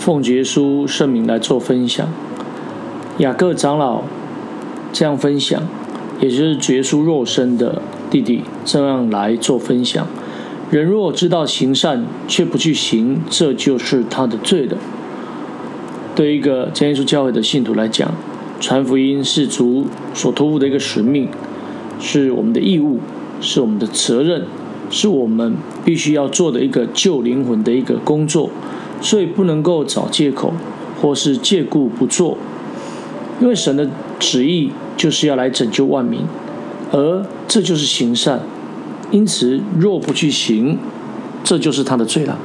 奉耶稣圣名来做分享。雅各长老这样分享，也就是耶稣肉身的弟弟这样来做分享。人若知道行善却不去行，这就是他的罪了。对一个真耶稣教会的信徒来讲，传福音是主所托付的一个使命，是我们的义务，是我们的责任，是我们必须要做的一个救灵魂的一个工作，所以不能够找借口或是借故不做，因为神的旨意就是要来拯救万民，而这就是行善，因此若不去行，这就是他的罪了。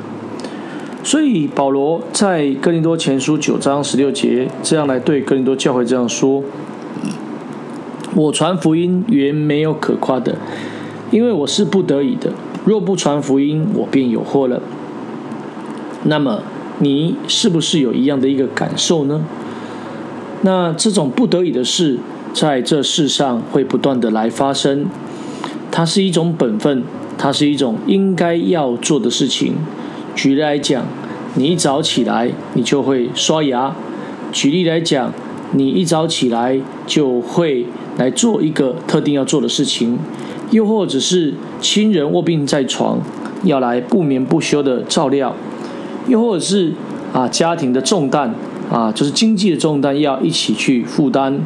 所以保罗在哥林多前书九章十六节这样来对哥林多教会这样说：“我传福音原没有可夸的，因为我是不得已的。若不传福音，我便有祸了。”那么你是不是有一样的一个感受呢？那这种不得已的事，在这世上会不断的来发生，它是一种本分，它是一种应该要做的事情。举例来讲，你一早起来，你就会刷牙。举例来讲，你一早起来就会来做一个特定要做的事情，又或者是亲人卧病在床，要来不眠不休的照料，又或者是啊家庭的重担啊，就是经济的重担要一起去负担，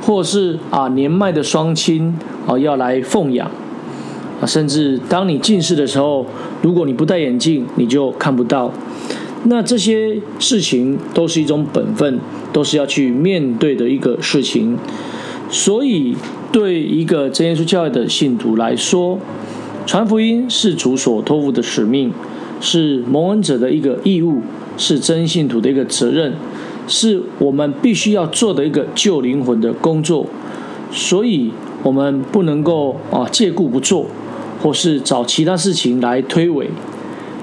或是啊年迈的双亲啊要来奉养啊。甚至当你近视的时候，如果你不戴眼镜，你就看不到。那这些事情都是一种本分，都是要去面对的一个事情。所以，对一个真耶稣教会的信徒来说，传福音是主所托付的使命，是蒙恩者的一个义务，是真信徒的一个责任，是我们必须要做的一个救灵魂的工作。所以，我们不能够啊借故不做。或是找其他事情来推诿，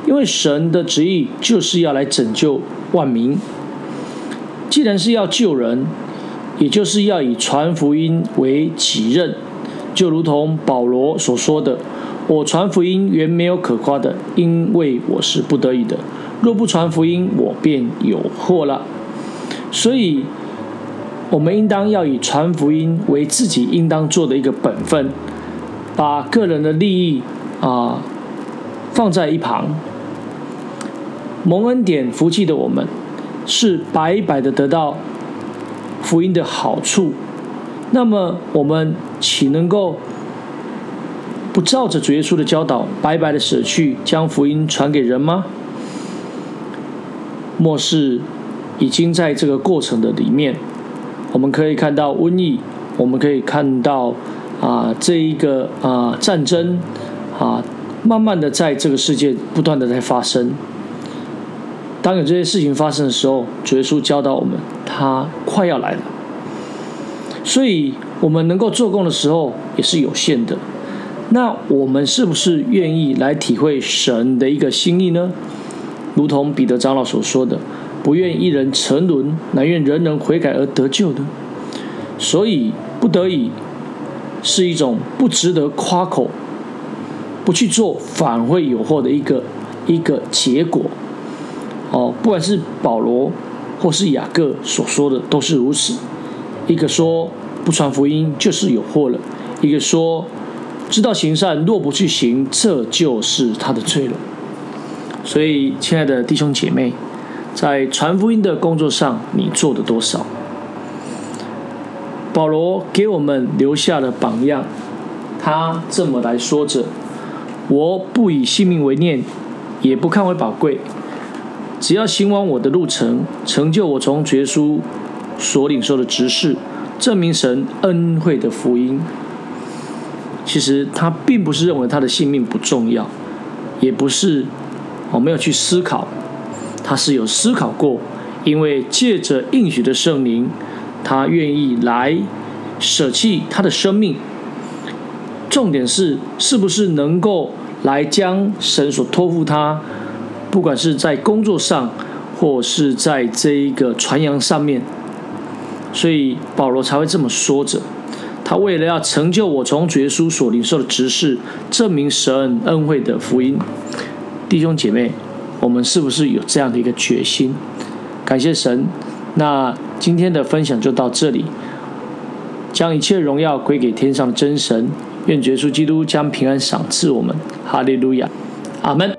因为神的旨意就是要来拯救万民。既然是要救人，也就是要以传福音为己任，就如同保罗所说的：“我传福音原没有可夸的，因为我是不得已的。若不传福音，我便有祸了。”所以，我们应当要以传福音为自己应当做的一个本分。把个人的利益啊放在一旁，蒙恩典福气的我们是白白的得到福音的好处，那么我们岂能够照着主耶稣的教导，白白的舍去将福音传给人吗？末世已经在这个过程的里面，我们可以看到瘟疫，我们可以看到。啊，这一个啊战争啊，慢慢的在这个世界不断的在发生。当有这些事情发生的时候，主耶稣教导我们，他快要来了。所以，我们能够做工的时候也是有限的。那我们是不是愿意来体会神的一个心意呢？如同彼得长老所说的：“不愿一人沉沦，乃愿人人悔改而得救的。”所以，不得已。是一种不值得夸口，不去做反会有祸的一个一个结果。哦，不管是保罗或是雅各所说的都是如此。一个说不传福音就是有祸了，一个说知道行善若不去行，这就是他的罪了。所以，亲爱的弟兄姐妹，在传福音的工作上，你做的多少？保罗给我们留下了榜样，他这么来说着：“我不以性命为念，也不看为宝贵，只要行完我的路程，成就我从耶稣所领受的职事，证明神恩惠的福音。”其实他并不是认为他的性命不重要，也不是我没有去思考，他是有思考过，因为借着应许的圣灵。他愿意来舍弃他的生命，重点是是不是能够来将神所托付他，不管是在工作上，或是在这一个传扬上面，所以保罗才会这么说着。他为了要成就我从主耶稣所领受的职事，证明神恩惠的福音，弟兄姐妹，我们是不是有这样的一个决心？感谢神。那今天的分享就到这里，将一切荣耀归给天上的真神。愿耶稣基督将平安赏赐我们。哈利路亚，阿门。